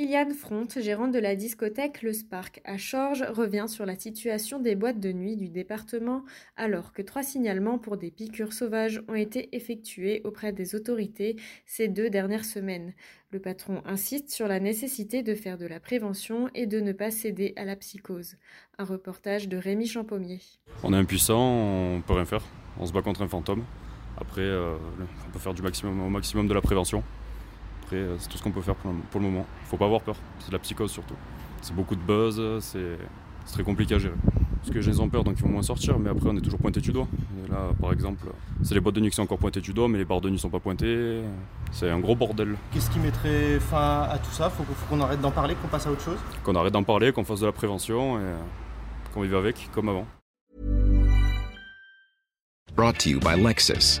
Kylian Front, gérant de la discothèque Le Spark à Chorges, revient sur la situation des boîtes de nuit du département alors que trois signalements pour des piqûres sauvages ont été effectués auprès des autorités ces deux dernières semaines. Le patron insiste sur la nécessité de faire de la prévention et de ne pas céder à la psychose. Un reportage de Rémi Champommier. On est impuissant, on peut rien faire. On se bat contre un fantôme. Après, euh, on peut faire au maximum de la prévention. Après, euh, c'est tout ce qu'on peut faire pour, pour le moment. Faut pas avoir peur, c'est de la psychose surtout. C'est beaucoup de buzz, c'est très compliqué à gérer. Parce que les gens ont peur, donc ils vont moins sortir, mais après on est toujours pointé du doigt. Et là, par exemple, c'est les boîtes de nuit qui sont encore pointées du doigt, mais les bars de nuit sont pas pointés. C'est un gros bordel. Qu'est-ce qui mettrait fin à tout ça? Faut faut qu'on arrête d'en parler, qu'on passe à autre chose? Qu'on arrête d'en parler, qu'on fasse de la prévention et euh, qu'on vive avec comme avant. Brought to you by Lexus.